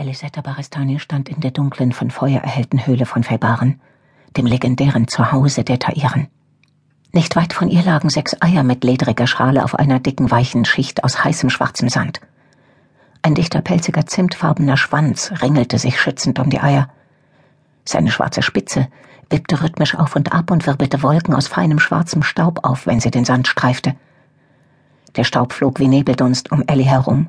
Elisetta Baristani stand in der dunklen, von Feuer erhellten Höhle von Felbaren, dem legendären Zuhause der Tairen. Nicht weit von ihr lagen sechs Eier mit ledriger Schale auf einer dicken, weichen Schicht aus heißem schwarzem Sand. Ein dichter, pelziger, zimtfarbener Schwanz ringelte sich schützend um die Eier. Seine schwarze Spitze wippte rhythmisch auf und ab und wirbelte Wolken aus feinem schwarzem Staub auf, wenn sie den Sand streifte. Der Staub flog wie Nebeldunst um Ellie herum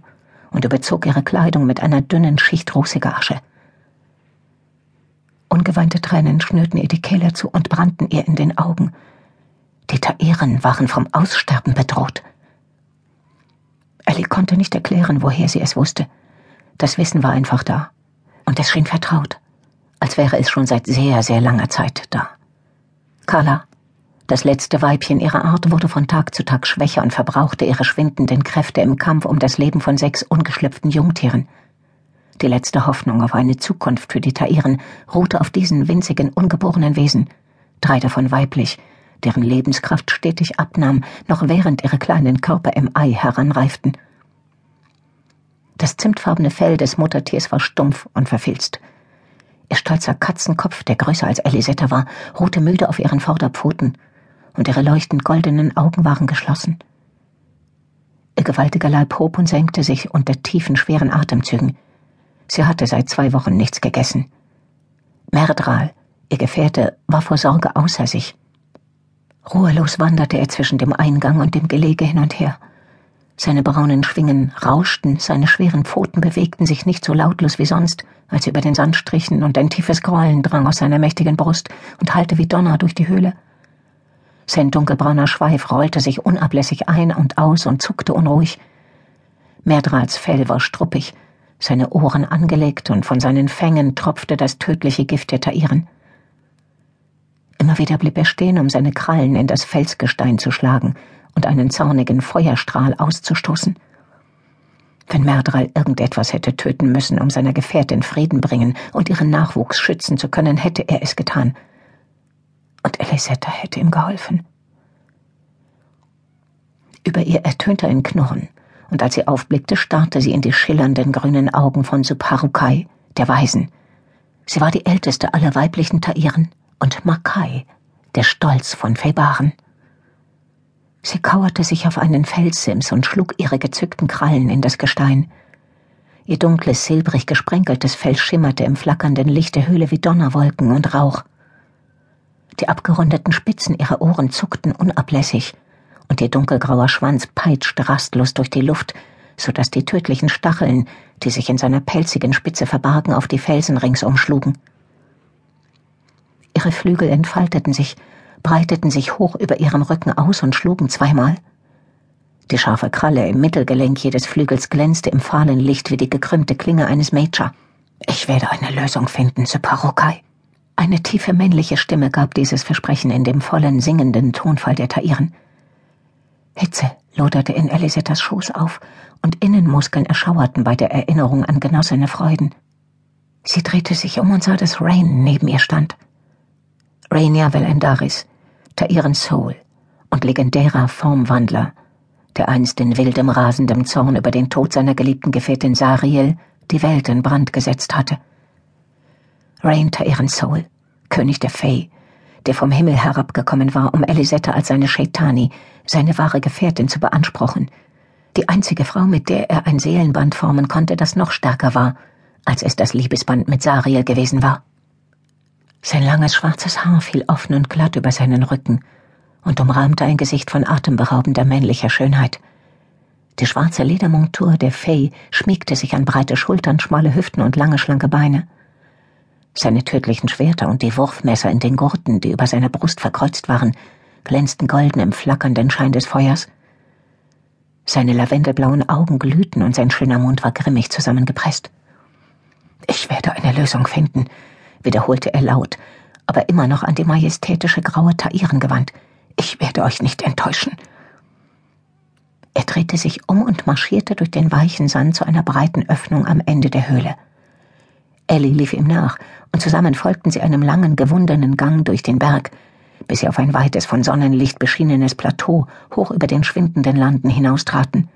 und überzog ihre Kleidung mit einer dünnen Schicht rußiger Asche. Ungeweinte Tränen schnürten ihr die Kehle zu und brannten ihr in den Augen. Die Tairen waren vom Aussterben bedroht. Ellie konnte nicht erklären, woher sie es wusste. Das Wissen war einfach da. Und es schien vertraut, als wäre es schon seit sehr, sehr langer Zeit da. Carla, das letzte Weibchen ihrer Art wurde von Tag zu Tag schwächer und verbrauchte ihre schwindenden Kräfte im Kampf um das Leben von sechs ungeschlüpften Jungtieren. Die letzte Hoffnung auf eine Zukunft für die Tairen ruhte auf diesen winzigen, ungeborenen Wesen, drei davon weiblich, deren Lebenskraft stetig abnahm, noch während ihre kleinen Körper im Ei heranreiften. Das zimtfarbene Fell des Muttertiers war stumpf und verfilzt. Ihr stolzer Katzenkopf, der größer als Elisetta war, ruhte müde auf ihren Vorderpfoten und ihre leuchtend goldenen Augen waren geschlossen. Ihr gewaltiger Leib hob und senkte sich unter tiefen, schweren Atemzügen. Sie hatte seit zwei Wochen nichts gegessen. Merdral, ihr Gefährte, war vor Sorge außer sich. Ruhelos wanderte er zwischen dem Eingang und dem Gelege hin und her. Seine braunen Schwingen rauschten, seine schweren Pfoten bewegten sich nicht so lautlos wie sonst, als über den Sand strichen, und ein tiefes Grollen drang aus seiner mächtigen Brust und hallte wie Donner durch die Höhle. Sein dunkelbrauner Schweif rollte sich unablässig ein und aus und zuckte unruhig. Merdrals Fell war struppig, seine Ohren angelegt und von seinen Fängen tropfte das tödliche Gift der Tairen. Immer wieder blieb er stehen, um seine Krallen in das Felsgestein zu schlagen und einen zornigen Feuerstrahl auszustoßen. Wenn Merdral irgendetwas hätte töten müssen, um seiner Gefährtin Frieden bringen und ihren Nachwuchs schützen zu können, hätte er es getan und Elisetta hätte ihm geholfen. Über ihr ertönte ein Knurren, und als sie aufblickte, starrte sie in die schillernden grünen Augen von Suparukai, der Weisen. Sie war die älteste aller weiblichen Tairen und Makai, der Stolz von Febaren. Sie kauerte sich auf einen Felssims und schlug ihre gezückten Krallen in das Gestein. Ihr dunkles, silbrig gesprenkeltes Fell schimmerte im flackernden Licht der Höhle wie Donnerwolken und Rauch. Die abgerundeten Spitzen ihrer Ohren zuckten unablässig, und ihr dunkelgrauer Schwanz peitschte rastlos durch die Luft, so dass die tödlichen Stacheln, die sich in seiner pelzigen Spitze verbargen, auf die Felsen ringsum schlugen. Ihre Flügel entfalteten sich, breiteten sich hoch über ihrem Rücken aus und schlugen zweimal. Die scharfe Kralle im Mittelgelenk jedes Flügels glänzte im fahlen Licht wie die gekrümmte Klinge eines Major. Ich werde eine Lösung finden, Separokai. Eine tiefe männliche Stimme gab dieses Versprechen in dem vollen, singenden Tonfall der Tairen. Hitze loderte in Elisettas Schoß auf, und Innenmuskeln erschauerten bei der Erinnerung an genossene Freuden. Sie drehte sich um und sah, dass Rain neben ihr stand. Rainia Velendaris, Tairen Soul und legendärer Formwandler, der einst in wildem, rasendem Zorn über den Tod seiner geliebten Gefährtin Sariel die Welt in Brand gesetzt hatte. Rain Tairen Soul, König der Fey, der vom Himmel herabgekommen war, um Elisetta als seine Shaitani, seine wahre Gefährtin zu beanspruchen. Die einzige Frau, mit der er ein Seelenband formen konnte, das noch stärker war, als es das Liebesband mit Sariel gewesen war. Sein langes schwarzes Haar fiel offen und glatt über seinen Rücken und umrahmte ein Gesicht von atemberaubender männlicher Schönheit. Die schwarze Ledermontur der Fey schmiegte sich an breite Schultern, schmale Hüften und lange, schlanke Beine. Seine tödlichen Schwerter und die Wurfmesser in den Gurten, die über seiner Brust verkreuzt waren, glänzten golden im flackernden Schein des Feuers. Seine lavendelblauen Augen glühten und sein schöner Mund war grimmig zusammengepresst. Ich werde eine Lösung finden, wiederholte er laut, aber immer noch an die majestätische graue Tairen gewandt. Ich werde euch nicht enttäuschen. Er drehte sich um und marschierte durch den weichen Sand zu einer breiten Öffnung am Ende der Höhle. Ellie lief ihm nach, und zusammen folgten sie einem langen, gewundenen Gang durch den Berg, bis sie auf ein weites, von Sonnenlicht beschienenes Plateau hoch über den schwindenden Landen hinaustraten.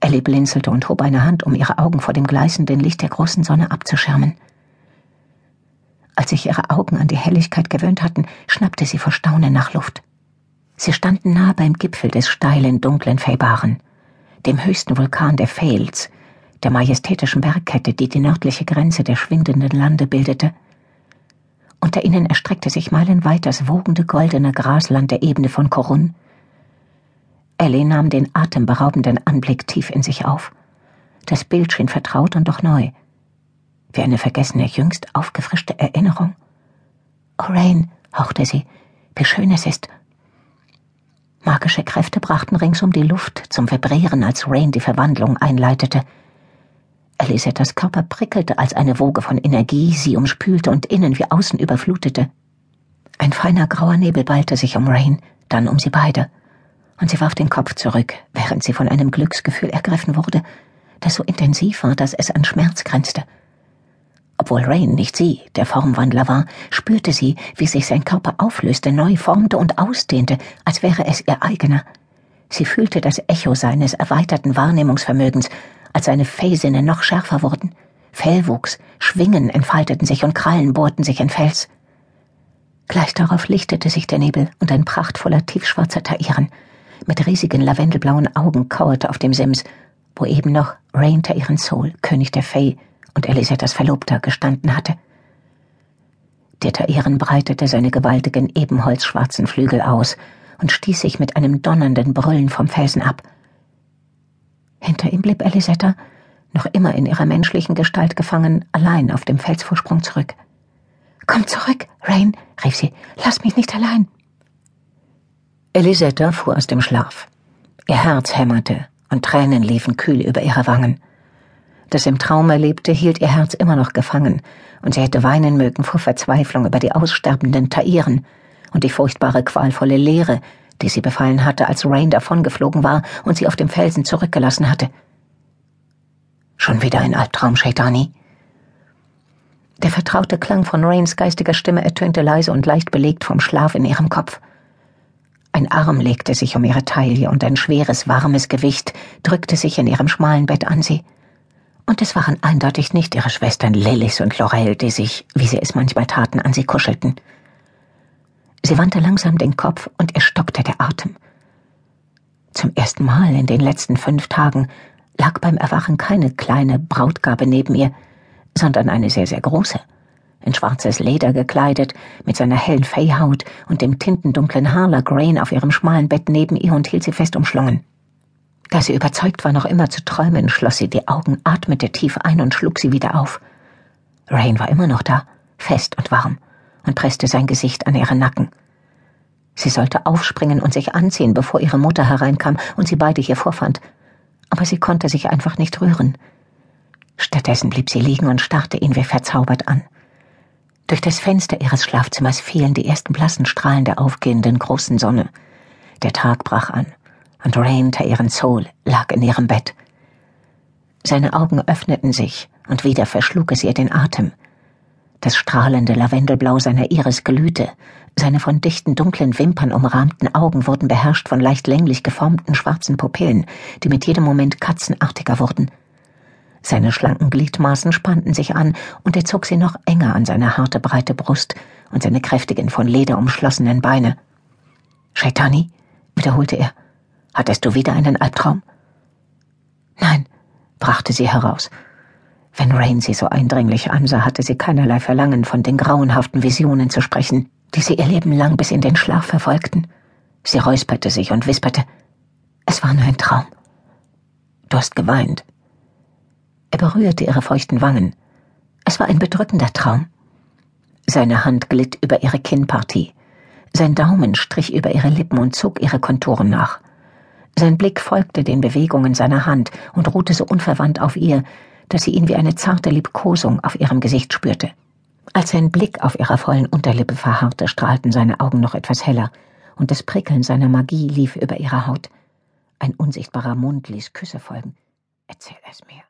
Ellie blinzelte und hob eine Hand, um ihre Augen vor dem gleißenden Licht der großen Sonne abzuschirmen. Als sich ihre Augen an die Helligkeit gewöhnt hatten, schnappte sie vor Staunen nach Luft. Sie standen nah beim Gipfel des steilen, dunklen Feibaren, dem höchsten Vulkan der Fails, der majestätischen Bergkette, die die nördliche Grenze der schwindenden Lande bildete. Unter ihnen erstreckte sich meilenweit das wogende goldene Grasland der Ebene von Korun. Ellie nahm den atemberaubenden Anblick tief in sich auf. Das Bild schien vertraut und doch neu. Wie eine vergessene, jüngst aufgefrischte Erinnerung. Oh, Rain, hauchte sie, wie schön es ist. Magische Kräfte brachten ringsum die Luft zum Vibrieren, als Rain die Verwandlung einleitete. Elisettas Körper prickelte, als eine Woge von Energie sie umspülte und innen wie außen überflutete. Ein feiner grauer Nebel ballte sich um Rain, dann um sie beide und sie warf den Kopf zurück, während sie von einem Glücksgefühl ergriffen wurde, das so intensiv war, dass es an Schmerz grenzte. Obwohl Rain nicht sie, der Formwandler war, spürte sie, wie sich sein Körper auflöste, neu formte und ausdehnte, als wäre es ihr eigener. Sie fühlte das Echo seines erweiterten Wahrnehmungsvermögens, als seine Fellsinne noch schärfer wurden. Fell wuchs, Schwingen entfalteten sich und Krallen bohrten sich in Fels. Gleich darauf lichtete sich der Nebel und ein prachtvoller tiefschwarzer Tairen mit riesigen lavendelblauen Augen kauerte auf dem Sims, wo eben noch Rain ihren Soul, König der Fey und Elisettas Verlobter, gestanden hatte. Der Tairen breitete seine gewaltigen ebenholzschwarzen Flügel aus und stieß sich mit einem donnernden Brüllen vom Felsen ab. Hinter ihm blieb Elisetta, noch immer in ihrer menschlichen Gestalt gefangen, allein auf dem Felsvorsprung zurück. Komm zurück, Rain, rief sie, lass mich nicht allein. Elisetta fuhr aus dem Schlaf. Ihr Herz hämmerte und Tränen liefen kühl über ihre Wangen. Das im Traum Erlebte hielt ihr Herz immer noch gefangen, und sie hätte weinen mögen vor Verzweiflung über die aussterbenden Tairen und die furchtbare, qualvolle Leere, die sie befallen hatte, als Rain davongeflogen war und sie auf dem Felsen zurückgelassen hatte. Schon wieder ein Albtraum, Shaitani? Der vertraute Klang von Rains geistiger Stimme ertönte leise und leicht belegt vom Schlaf in ihrem Kopf. Ein Arm legte sich um ihre Taille und ein schweres, warmes Gewicht drückte sich in ihrem schmalen Bett an sie. Und es waren eindeutig nicht ihre Schwestern Lillis und Laurel, die sich, wie sie es manchmal taten, an sie kuschelten. Sie wandte langsam den Kopf und ihr stockte der Atem. Zum ersten Mal in den letzten fünf Tagen lag beim Erwachen keine kleine Brautgabe neben ihr, sondern eine sehr, sehr große in schwarzes Leder gekleidet, mit seiner hellen Feyhaut und dem tintendunklen Harler Grain auf ihrem schmalen Bett neben ihr und hielt sie fest umschlungen. Da sie überzeugt war, noch immer zu träumen, schloss sie die Augen, atmete tief ein und schlug sie wieder auf. Rain war immer noch da, fest und warm, und presste sein Gesicht an ihren Nacken. Sie sollte aufspringen und sich anziehen, bevor ihre Mutter hereinkam und sie beide hier vorfand. Aber sie konnte sich einfach nicht rühren. Stattdessen blieb sie liegen und starrte ihn wie verzaubert an. Durch das Fenster ihres Schlafzimmers fielen die ersten blassen Strahlen der aufgehenden großen Sonne. Der Tag brach an, und Rain ihren Soul lag in ihrem Bett. Seine Augen öffneten sich, und wieder verschlug es ihr den Atem. Das strahlende Lavendelblau seiner Iris glühte, seine von dichten dunklen Wimpern umrahmten Augen wurden beherrscht von leicht länglich geformten schwarzen Pupillen, die mit jedem Moment katzenartiger wurden. Seine schlanken Gliedmaßen spannten sich an, und er zog sie noch enger an seine harte, breite Brust und seine kräftigen, von Leder umschlossenen Beine. Shaitani, wiederholte er, hattest du wieder einen Albtraum? Nein, brachte sie heraus. Wenn Rain sie so eindringlich ansah, hatte sie keinerlei Verlangen, von den grauenhaften Visionen zu sprechen, die sie ihr Leben lang bis in den Schlaf verfolgten. Sie räusperte sich und wisperte, es war nur ein Traum. Du hast geweint, er berührte ihre feuchten Wangen. Es war ein bedrückender Traum. Seine Hand glitt über ihre Kinnpartie. Sein Daumen strich über ihre Lippen und zog ihre Konturen nach. Sein Blick folgte den Bewegungen seiner Hand und ruhte so unverwandt auf ihr, dass sie ihn wie eine zarte Liebkosung auf ihrem Gesicht spürte. Als sein Blick auf ihrer vollen Unterlippe verharrte, strahlten seine Augen noch etwas heller, und das Prickeln seiner Magie lief über ihre Haut. Ein unsichtbarer Mund ließ Küsse folgen. Erzähl es mir.